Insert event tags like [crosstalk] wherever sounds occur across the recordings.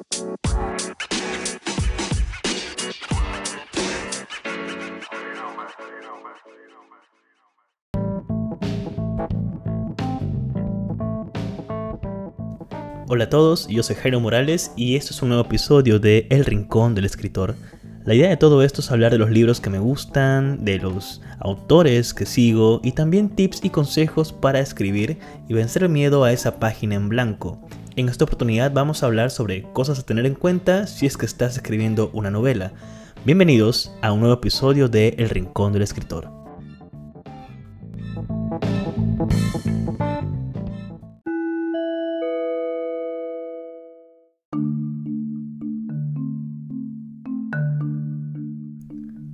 Hola a todos, yo soy Jairo Morales y este es un nuevo episodio de El Rincón del Escritor. La idea de todo esto es hablar de los libros que me gustan, de los autores que sigo y también tips y consejos para escribir y vencer el miedo a esa página en blanco. En esta oportunidad vamos a hablar sobre cosas a tener en cuenta si es que estás escribiendo una novela. Bienvenidos a un nuevo episodio de El Rincón del Escritor.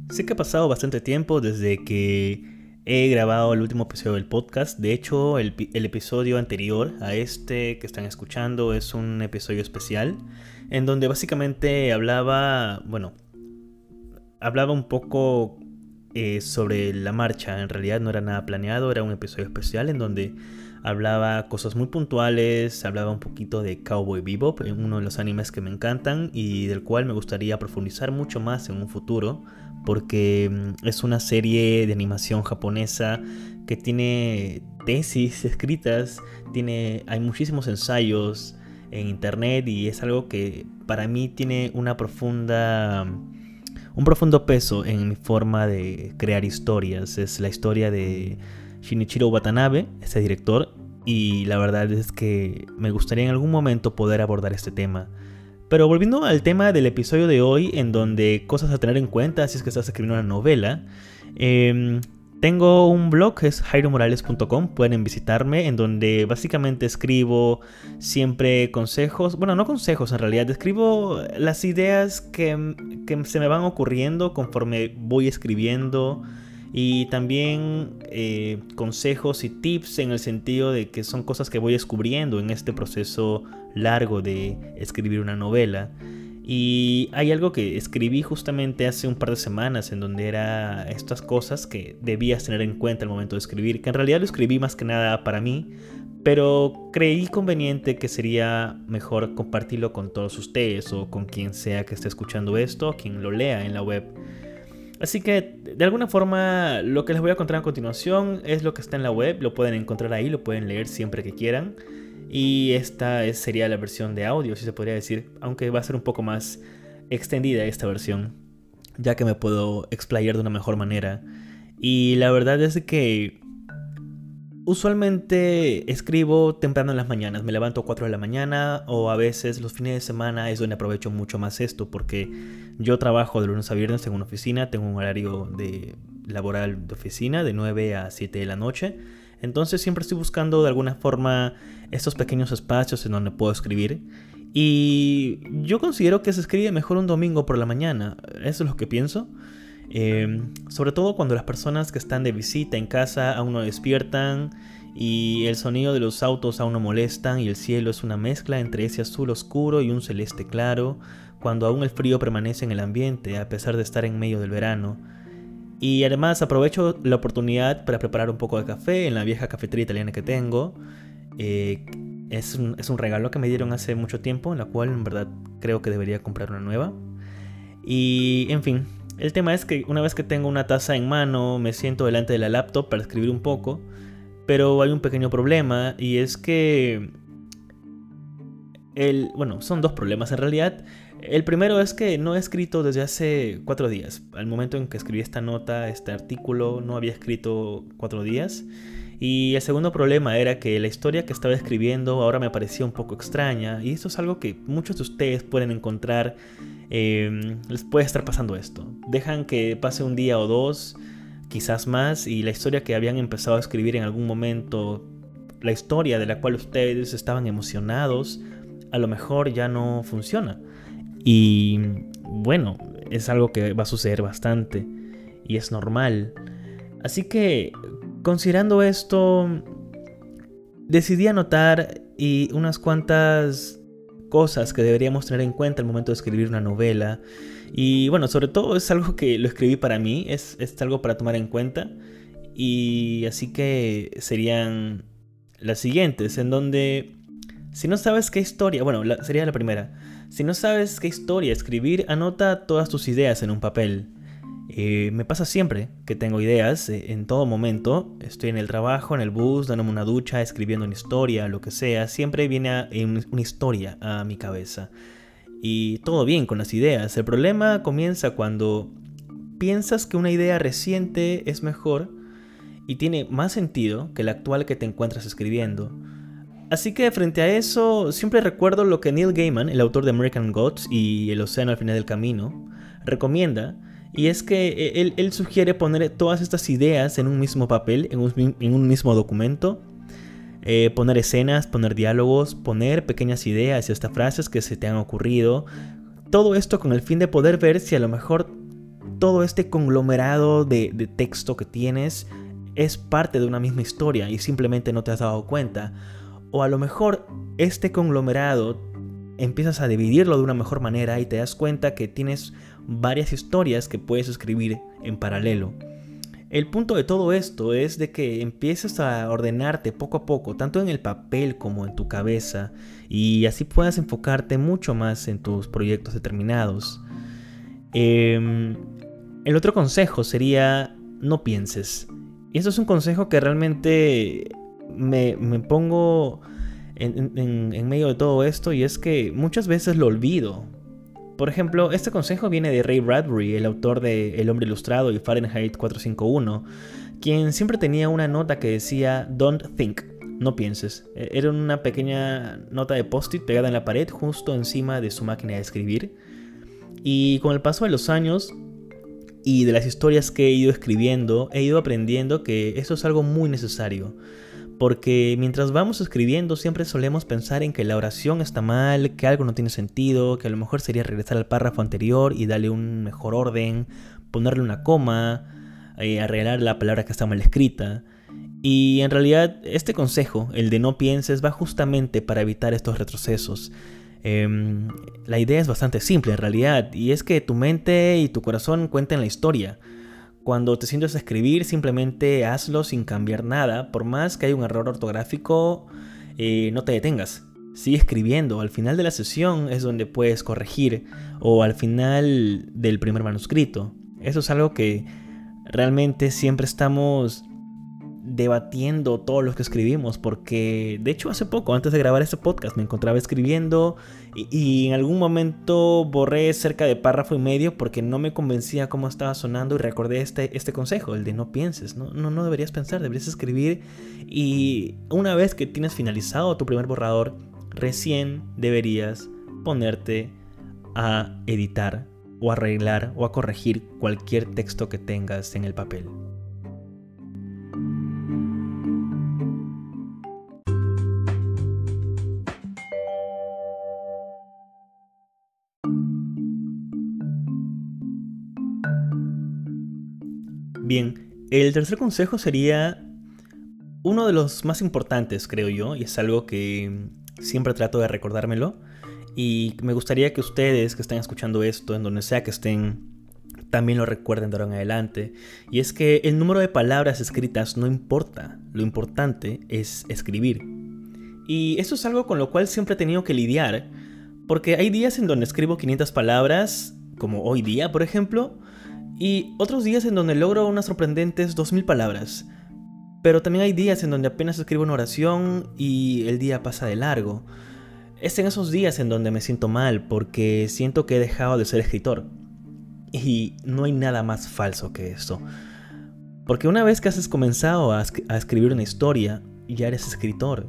Sé que ha pasado bastante tiempo desde que he grabado el último episodio del podcast. De hecho, el, episodio anterior a este que están escuchando es un episodio especial en donde básicamente hablaba, bueno, hablaba un poco eh, sobre la marcha. En realidad no era nada planeado, era un episodio especial en donde hablaba cosas muy puntuales, hablaba un poquito de Cowboy Bebop, uno de los animes que me encantan y del cual me gustaría profundizar mucho más en un futuro porque mm, es una serie de animación japonesa que tiene tesis [laughs] escritas, tiene, hay muchísimos ensayos en internet y es algo que para mí tiene una profunda, un profundo peso en mi forma de crear historias. Es la historia de Shinichiro Watanabe, ese director, y la verdad es que me gustaría en algún momento poder abordar este tema. Pero volviendo al tema del episodio de hoy, en donde cosas a tener en cuenta si es que estás escribiendo una novela, em, tengo un blog, es jairomorales.com, pueden visitarme, en donde básicamente escribo siempre consejos, bueno, no consejos en realidad, escribo las ideas que, que se me van ocurriendo conforme voy escribiendo y también eh, consejos y tips en el sentido de que son cosas que voy descubriendo en este proceso largo de escribir una novela. Y hay algo que escribí justamente hace un par de semanas en donde era estas cosas que debías tener en cuenta al momento de escribir, que en realidad lo escribí más que nada para mí, pero creí conveniente que sería mejor compartirlo con todos ustedes o con quien sea que esté escuchando esto, quien lo lea en la web. Así que de alguna forma lo que les voy a contar a continuación es lo que está en la web, lo pueden encontrar ahí, lo pueden leer siempre que quieran. Y esta sería la versión de audio, si se podría decir, aunque va a ser un poco más extendida esta versión, ya que me puedo explayar de una mejor manera. Y la verdad es que Usualmente escribo temprano en las mañanas, me levanto a 4 de la mañana o a veces los fines de semana es donde aprovecho mucho más esto porque yo trabajo de lunes a viernes en una oficina, tengo un horario de laboral de oficina de 9 a 7 de la noche, entonces siempre estoy buscando de alguna forma estos pequeños espacios en donde puedo escribir y yo considero que se escribe mejor un domingo por la mañana, eso es lo que pienso. Em, sobre todo cuando las personas que están de visita en casa aún no despiertan y el sonido de los autos aún no molestan y el cielo es una mezcla entre ese azul oscuro y un celeste claro, cuando aún el frío permanece en el ambiente a pesar de estar en medio del verano. Y además aprovecho la oportunidad para preparar un poco de café en la vieja cafetería italiana que tengo. Eh, es, un, es un regalo que me dieron hace mucho tiempo, en la cual en verdad creo que debería comprar una nueva. Y en fin, el tema es que una vez que tengo una taza en mano, me siento delante de la laptop para escribir un poco, pero hay un pequeño problema y es que el, bueno, son dos problemas en realidad. El primero es que no he escrito desde hace cuatro días. Al momento en que escribí esta nota, este artículo, no había escrito cuatro días. Y el segundo problema era que la historia que estaba escribiendo ahora me parecía un poco extraña. Y eso es algo que muchos de ustedes pueden encontrar. Eh, les puede estar pasando esto. Dejan que pase un día o dos, quizás más, y la historia que habían empezado a escribir en algún momento, la historia de la cual ustedes estaban emocionados, a lo mejor ya no funciona. Y bueno, es algo que va a suceder bastante. Y es normal. Así que Considerando esto, decidí anotar y unas cuantas cosas que deberíamos tener en cuenta al momento de escribir una novela. Y bueno, sobre todo es algo que lo escribí para mí, es, es algo para tomar en cuenta. Y así que serían las siguientes, en donde Si no sabes qué historia, bueno, sería la primera. Si no sabes qué historia escribir, anota todas tus ideas en un papel. Eh, me pasa siempre que tengo ideas eh, en todo momento. Estoy en el trabajo, en el bus, dándome una ducha, escribiendo una historia, lo que sea. Siempre viene una historia a mi cabeza. Y todo bien con las ideas. El problema comienza cuando piensas que una idea reciente es mejor y tiene más sentido que la actual que te encuentras escribiendo. Así que frente a eso, siempre recuerdo lo que Neil Gaiman, el autor de American Gods y El Océano al final del camino, recomienda, y es que e, él, sugiere poner todas estas ideas en un mismo papel, en un, mismo documento, eh, poner escenas, poner diálogos, poner pequeñas ideas y hasta frases que se te han ocurrido, todo esto con el fin de poder ver si a lo mejor todo este conglomerado de, de texto que tienes es parte de una misma historia y simplemente no te has dado cuenta. O a lo mejor este conglomerado empiezas a dividirlo de una mejor manera y te das cuenta que tienes varias historias que puedes escribir en paralelo. El punto de todo esto es de que empieces a ordenarte poco a poco, tanto en el papel como en tu cabeza, y así puedas enfocarte mucho más en tus proyectos determinados. Em, el otro consejo sería no pienses. Y esto es un consejo que realmente me, pongo en, medio de todo esto y es que muchas veces lo olvido. Por ejemplo, este consejo viene de Ray Bradbury, el autor de El hombre ilustrado y Fahrenheit 451, quien siempre tenía una nota que decía Don't think, no pienses. E, era una pequeña nota de post-it pegada en la pared justo encima de su máquina de escribir. Y con el paso de los años, y de las historias que he ido escribiendo, he ido aprendiendo que eso es algo muy necesario. Porque mientras vamos escribiendo siempre solemos pensar en que la oración está mal, que algo no tiene sentido, que a lo mejor sería regresar al párrafo anterior y darle un mejor orden, ponerle una coma, eh, arreglar la palabra que está mal escrita. Y en realidad este consejo, el de no pienses, va justamente para evitar estos retrocesos. Em, la idea es bastante simple en realidad, y es que tu mente y tu corazón cuenten la historia. Cuando te sientes a escribir, simplemente hazlo sin cambiar nada, por más que haya un error ortográfico, eh, no te detengas. Sigue escribiendo, al final de la sesión es donde puedes corregir, o al final del primer manuscrito. Eso es algo que realmente siempre estamos debatiendo todos los que escribimos, porque de hecho hace poco, antes de grabar este podcast, me encontraba escribiendo y, en algún momento borré cerca de párrafo y medio porque no me convencía cómo estaba sonando y recordé este, este consejo, el de no pienses, ¿no? No, no deberías pensar, deberías escribir y una vez que tienes finalizado tu primer borrador, recién deberías ponerte a editar o arreglar o a corregir cualquier texto que tengas en el papel. Bien, el tercer consejo sería uno de los más importantes, creo yo, y es algo que siempre trato de recordármelo. Y me gustaría que ustedes que estén escuchando esto, en donde sea que estén, también lo recuerden de ahora en adelante. Y es que el número de palabras escritas no importa, lo importante es escribir. Y eso es algo con lo cual siempre he tenido que lidiar, porque hay días en donde escribo 500 palabras, como hoy día, por ejemplo, y otros días en donde logro unas sorprendentes 2000 palabras. Pero también hay días en donde apenas escribo una oración y el día pasa de largo. Es en esos días en donde me siento mal porque siento que he dejado de ser escritor. Y no hay nada más falso que eso. Porque una vez que has comenzado a, escribir una historia, ya eres escritor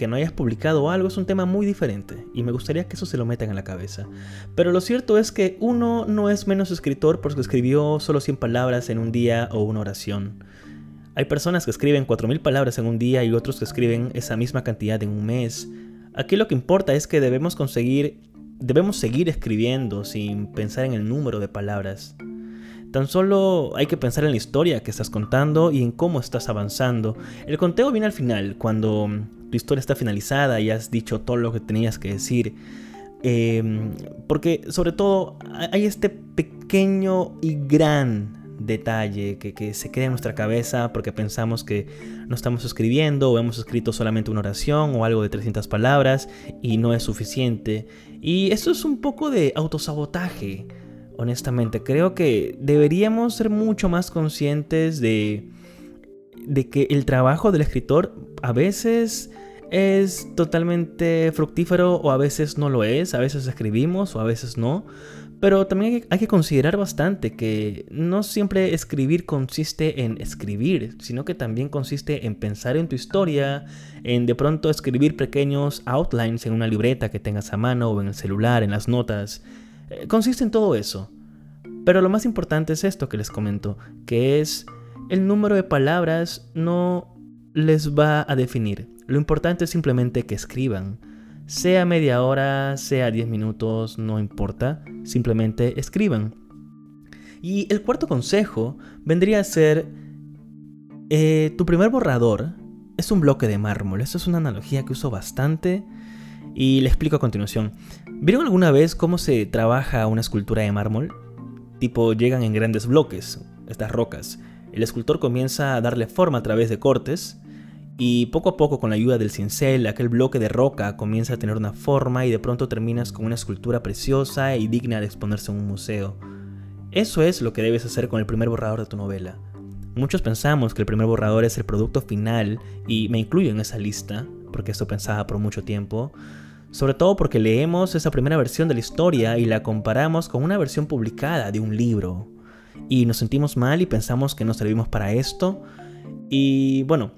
que no hayas publicado algo es un tema muy diferente y me gustaría que eso se lo metan en la cabeza. Pero lo cierto es que uno no es menos escritor porque escribió solo 100 palabras en un día o una oración. Hay personas que escriben 4.000 palabras en un día y otros que escriben esa misma cantidad en un mes. Aquí lo que importa es que debemos conseguir, debemos seguir escribiendo sin pensar en el número de palabras. Tan solo hay que pensar en la historia que estás contando y en cómo estás avanzando. El conteo viene al final, cuando tu historia está finalizada y has dicho todo lo que tenías que decir. Em, porque sobre todo hay este pequeño y gran detalle que, se quede en nuestra cabeza porque pensamos que no estamos escribiendo o hemos escrito solamente una oración o algo de 300 palabras y no es suficiente. Y eso es un poco de autosabotaje, honestamente. Creo que deberíamos ser mucho más conscientes de, de que el trabajo del escritor a veces es totalmente fructífero o a veces no lo es, a veces escribimos o a veces no. Pero también hay que considerar bastante que no siempre escribir consiste en escribir, sino que también consiste en pensar en tu historia, en de pronto escribir pequeños outlines en una libreta que tengas a mano o en el celular, en las notas. Eh, consiste en todo eso. Pero lo más importante es esto que les comento, que es el número de palabras no les va a definir. Lo importante es simplemente que escriban. Sea media hora, sea 10 minutos, no importa, simplemente escriban. Y el cuarto consejo vendría a ser, eh, tu primer borrador es un bloque de mármol. Esto es una analogía que uso bastante y le explico a continuación. ¿Vieron alguna vez cómo se trabaja una escultura de mármol? Tipo, llegan en grandes bloques, estas rocas. El escultor comienza a darle forma a través de cortes y poco a poco con la ayuda del cincel, aquel bloque de roca comienza a tener una forma y de pronto terminas con una escultura preciosa y digna de exponerse en un museo. Eso es lo que debes hacer con el primer borrador de tu novela. Muchos pensamos que el primer borrador es el producto final y me incluyo en esa lista, porque esto pensaba por mucho tiempo, sobre todo porque leemos esa primera versión de la historia y la comparamos con una versión publicada de un libro. Y nos sentimos mal y pensamos que no servimos para esto. Y bueno,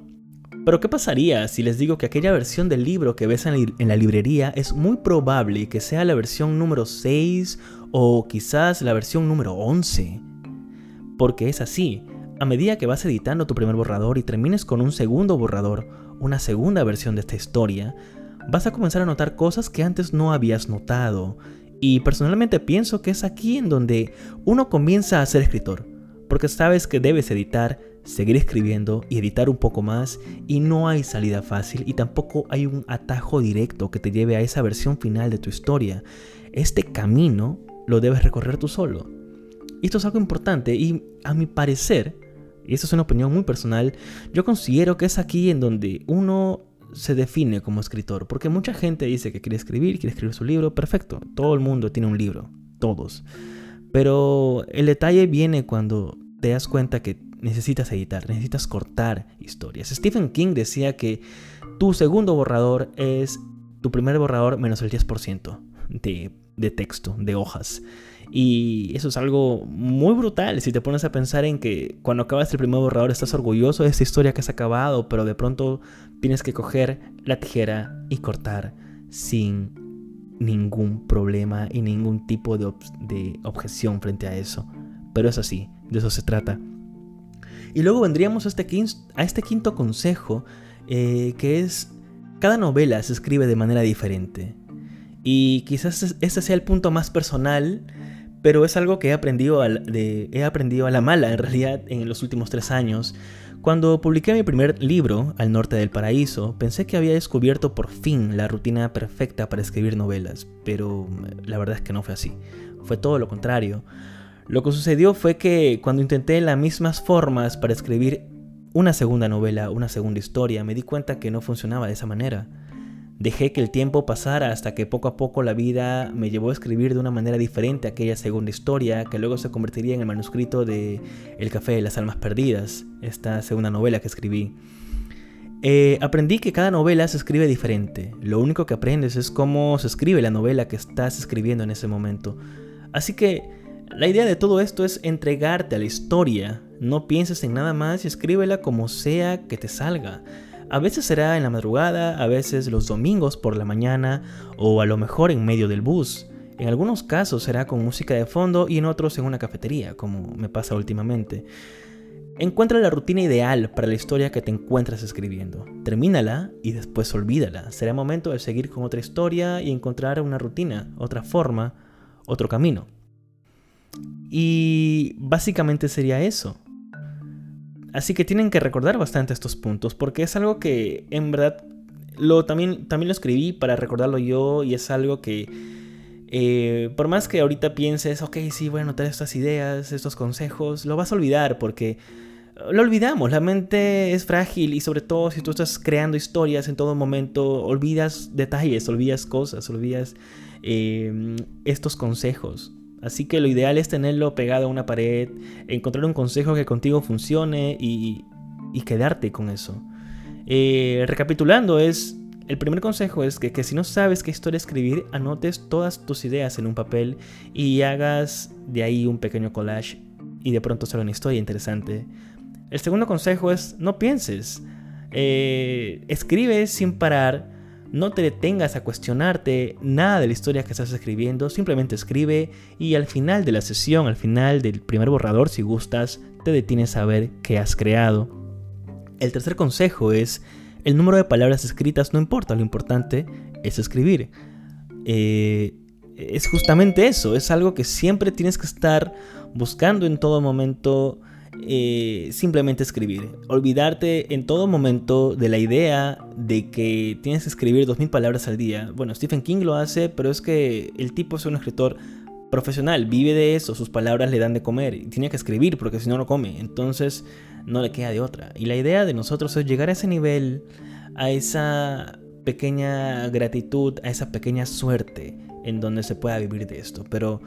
pero ¿qué pasaría si les digo que aquella versión del libro que ves en la librería es muy probable que sea la versión número 6 o quizás la versión número 11? Porque es así, a medida que vas editando tu primer borrador y termines con un segundo borrador, una segunda versión de esta historia, vas a comenzar a notar cosas que antes no habías notado. Y personalmente pienso que es aquí en donde uno comienza a ser escritor, porque sabes que debes editar, seguir escribiendo y editar un poco más y no hay salida fácil y tampoco hay un atajo directo que te lleve a esa versión final de tu historia. Este camino lo debes recorrer tú solo. Y esto es algo importante y a mi parecer, y esto es una opinión muy personal, yo considero que es aquí en donde uno se define como escritor, porque mucha gente dice que quiere escribir, quiere escribir su libro, perfecto, todo el mundo tiene un libro, todos. Pero el detalle viene cuando te das cuenta que necesitas editar, necesitas cortar historias. Stephen King decía que tu segundo borrador es tu primer borrador menos el 10% de, de texto, de hojas. Y eso es algo muy brutal si te pones a pensar en que cuando acabas el primer borrador estás orgulloso de esta historia que has acabado, pero de pronto tienes que coger la tijera y cortar sin ningún problema y ningún tipo de, objeción frente a eso. Pero es así, de eso se trata. Y luego vendríamos a este, este quinto consejo, eh, que es, cada novela se escribe de manera diferente. Y quizás ese sea el punto más personal, pero es algo que he aprendido, a, he aprendido a la mala en realidad en los últimos tres años. Cuando publiqué mi primer libro, Al Norte del Paraíso, pensé que había descubierto por fin la rutina perfecta para escribir novelas, pero la verdad es que no fue así. Fue todo lo contrario. Lo que sucedió fue que cuando intenté las mismas formas para escribir una segunda novela, una segunda historia, me di cuenta que no funcionaba de esa manera. Dejé que el tiempo pasara hasta que poco a poco la vida me llevó a escribir de una manera diferente aquella segunda historia que luego se convertiría en el manuscrito de El café de las almas perdidas, esta segunda novela que escribí. Eh, aprendí que cada novela se escribe diferente. Lo único que aprendes es cómo se escribe la novela que estás escribiendo en ese momento. Así que la idea de todo esto es entregarte a la historia. No pienses en nada más y escríbela como sea que te salga. A veces será en la madrugada, a veces los domingos por la mañana o a lo mejor en medio del bus. En algunos casos será con música de fondo y en otros en una cafetería, como me pasa últimamente. Encuentra la rutina ideal para la historia que te encuentras escribiendo. Termínala y después olvídala. Será momento de seguir con otra historia y encontrar una rutina, otra forma, otro camino. Y básicamente sería eso. Así que tienen que recordar bastante estos puntos porque es algo que en verdad lo, también, también lo escribí para recordarlo yo y es algo que Eh, por más que ahorita pienses, ok, sí, voy a anotar estas ideas, estos consejos, lo vas a olvidar porque lo olvidamos, la mente es frágil y sobre todo si tú estás creando historias en todo momento, olvidas detalles, olvidas cosas, olvidas eh, estos consejos. Así que lo ideal es tenerlo pegado a una pared, encontrar un consejo que contigo funcione y, quedarte con eso. Eh, recapitulando, es el primer consejo es que, si no sabes qué historia escribir, anotes todas tus ideas en un papel y hagas de ahí un pequeño collage y de pronto sale una historia interesante. El segundo consejo es no pienses, eh, escribe sin parar no te detengas a cuestionarte nada de la historia que estás escribiendo, simplemente escribe y al final de la sesión, al final del primer borrador, si gustas, te detienes a ver qué has creado. El tercer consejo es, el número de palabras escritas no importa, lo importante es escribir. Eh, es justamente eso, es algo que siempre tienes que estar buscando en todo momento eh, simplemente escribir. Olvidarte en todo momento de la idea de que tienes que escribir 2.000 palabras al día. Bueno, Stephen King lo hace, pero es que el tipo es un escritor profesional, vive de eso, sus palabras le dan de comer y tiene que escribir porque si no no come, entonces no le queda de otra. Y la idea de nosotros es llegar a ese nivel, a esa pequeña gratitud, a esa pequeña suerte en donde se pueda vivir de esto. Pero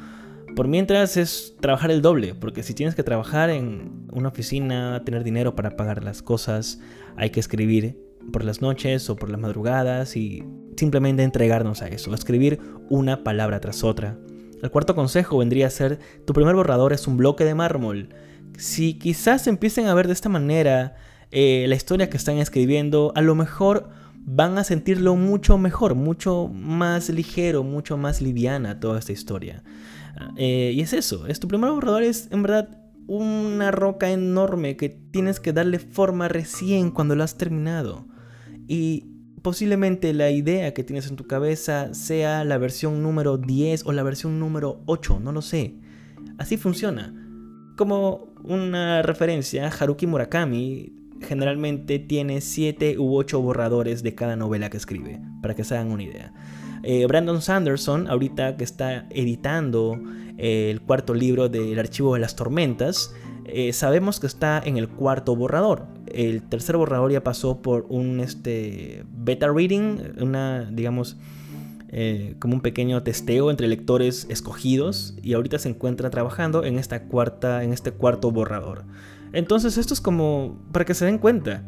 por mientras es trabajar el doble, porque si tienes que trabajar en una oficina, tener dinero para pagar las cosas, hay que escribir por las noches o por las madrugadas y simplemente entregarnos a eso, escribir una palabra tras otra. El cuarto consejo vendría a ser, tu primer borrador es un bloque de mármol. Si quizás empiecen a ver de esta manera eh, la historia que están escribiendo, a lo mejor van a sentirlo mucho mejor, mucho más ligero, mucho más liviana toda esta historia. Eh, y es eso, es tu primer borrador es en verdad una roca enorme que tienes que darle forma recién cuando lo has terminado. Y posiblemente la idea que tienes en tu cabeza sea la versión número 10 o la versión número 8, no lo sé. Así funciona. Como una referencia, Haruki Murakami generalmente tiene 7 u 8 borradores de cada novela que escribe, para que se hagan una idea. Eh, Brandon Sanderson, ahorita que está editando eh, el cuarto libro del Archivo de las Tormentas, eh, sabemos que está en el cuarto borrador. El tercer borrador ya pasó por un este, beta reading, una, digamos, como un pequeño testeo entre lectores escogidos y ahorita se encuentra trabajando en esta cuarta, en este cuarto borrador. Entonces esto es como para que se den cuenta.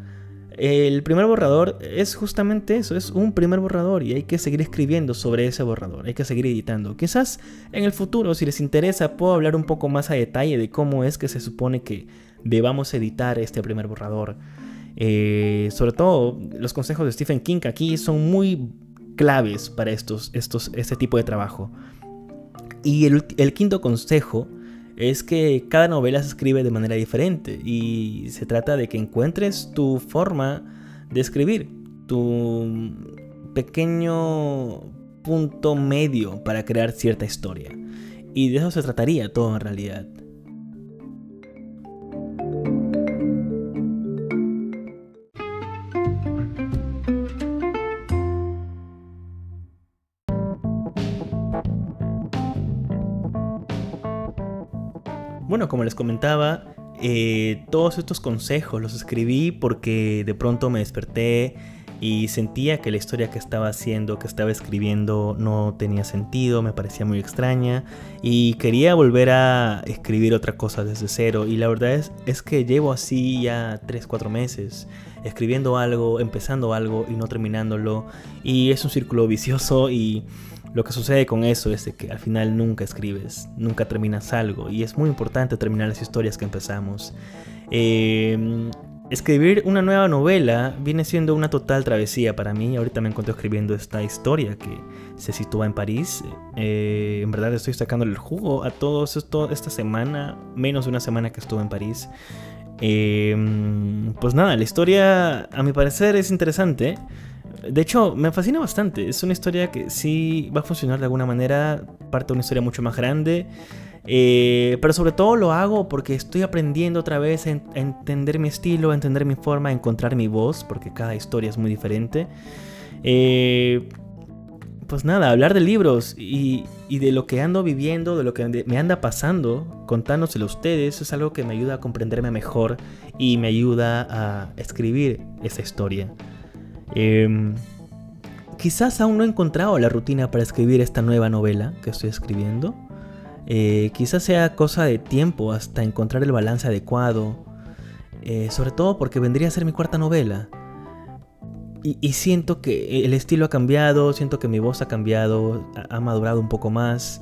El primer borrador es justamente eso, es un primer borrador y hay que seguir escribiendo sobre ese borrador, hay que seguir editando. Quizás en el futuro, si les interesa, puedo hablar un poco más a detalle de cómo es que se supone que debamos editar este primer borrador. Eh, sobre todo, los consejos de Stephen King aquí son muy claves para estos, estos, este tipo de trabajo. Y el, el quinto consejo es que cada novela se escribe de manera diferente y se trata de que encuentres tu forma de escribir, tu pequeño punto medio para crear cierta historia. Y de eso se trataría todo en realidad. Como les comentaba, eh, todos estos consejos los escribí porque de pronto me desperté y sentía que la historia que estaba haciendo, que estaba escribiendo, no tenía sentido, me parecía muy extraña y quería volver a escribir otra cosa desde cero. Y la verdad es, es que llevo así ya 3-4 meses escribiendo algo, empezando algo y no terminándolo. Y es un círculo vicioso y lo que sucede con eso es que al final nunca escribes, nunca terminas algo y es muy importante terminar las historias que empezamos. Em, escribir una nueva novela viene siendo una total travesía para mí. Ahorita me encuentro escribiendo esta historia que se sitúa en París. Eh, en verdad estoy sacándole el jugo a todo esto esta semana, menos de una semana que estuve en París. Em, pues nada, la historia a mi parecer es interesante. De hecho, me fascina bastante. Es una historia que sí va a funcionar de alguna manera. Parte de una historia mucho más grande. Eh, pero sobre todo lo hago porque estoy aprendiendo otra vez a, entender mi estilo, a entender mi forma, a encontrar mi voz, porque cada historia es muy diferente. Eh, pues nada, hablar de libros y, de lo que ando viviendo, de lo que me anda pasando, contándoselo a ustedes, es algo que me ayuda a comprenderme mejor y me ayuda a escribir esa historia. Em, quizás aún no he encontrado la rutina para escribir esta nueva novela que estoy escribiendo. Eh, quizás sea cosa de tiempo hasta encontrar el balance adecuado. Eh, sobre todo porque vendría a ser mi cuarta novela. Y, siento que el estilo ha cambiado, siento que mi voz ha cambiado, ha madurado un poco más.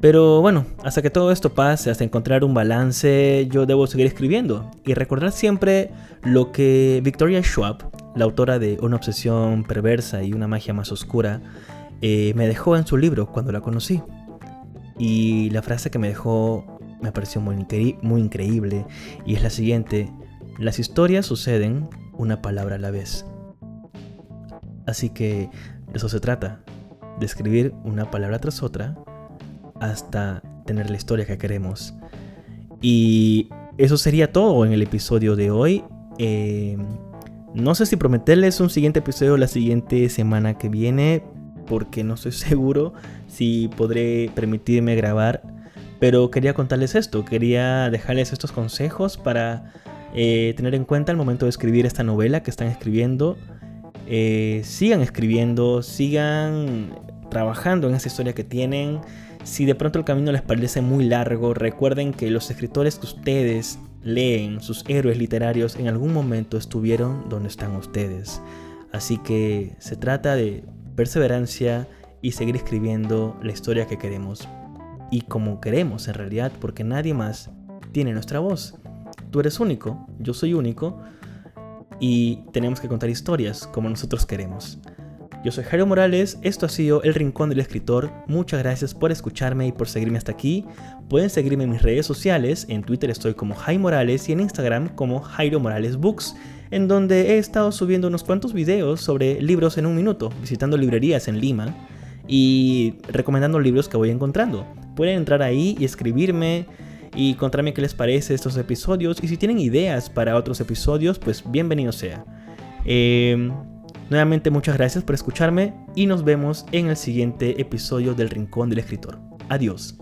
Pero bueno, hasta que todo esto pase, hasta encontrar un balance, yo debo seguir escribiendo y recordar siempre lo que Victoria Schwab, la autora de Una obsesión perversa y una magia más oscura, eh, me dejó en su libro cuando la conocí. Y la frase que me dejó me pareció muy, muy increíble y es la siguiente, las historias suceden una palabra a la vez. Así que de eso se trata, de escribir una palabra tras otra hasta tener la historia que queremos. Y eso sería todo en el episodio de hoy. Eh, no sé si prometerles un siguiente episodio la siguiente semana que viene, porque no estoy [laughs] seguro si podré permitirme grabar. Pero quería contarles esto, quería dejarles estos consejos para eh, tener en cuenta al momento de escribir esta novela que están escribiendo eh, sigan escribiendo, sigan trabajando en esa historia que tienen. Si de pronto el camino les parece muy largo, recuerden que los escritores que ustedes leen, sus héroes literarios, en algún momento estuvieron donde están ustedes. Así que se trata de perseverancia y seguir escribiendo la historia que queremos. Y como queremos en realidad, porque nadie más tiene nuestra voz. Tú eres único, yo soy único, y tenemos que contar historias como nosotros queremos. Yo soy Jairo Morales, esto ha sido El Rincón del Escritor, muchas gracias por escucharme y por seguirme hasta aquí. Pueden seguirme en mis redes sociales, en Twitter estoy como Jairo Morales y en Instagram como Jairo Morales Books, en donde he estado subiendo unos cuantos videos sobre libros en un minuto, visitando librerías en Lima y recomendando libros que voy encontrando. Pueden entrar ahí y escribirme y contarme qué les parece estos episodios y si tienen ideas para otros episodios, pues bienvenido sea. Em, nuevamente muchas gracias por escucharme y nos vemos en el siguiente episodio del Rincón del Escritor. Adiós.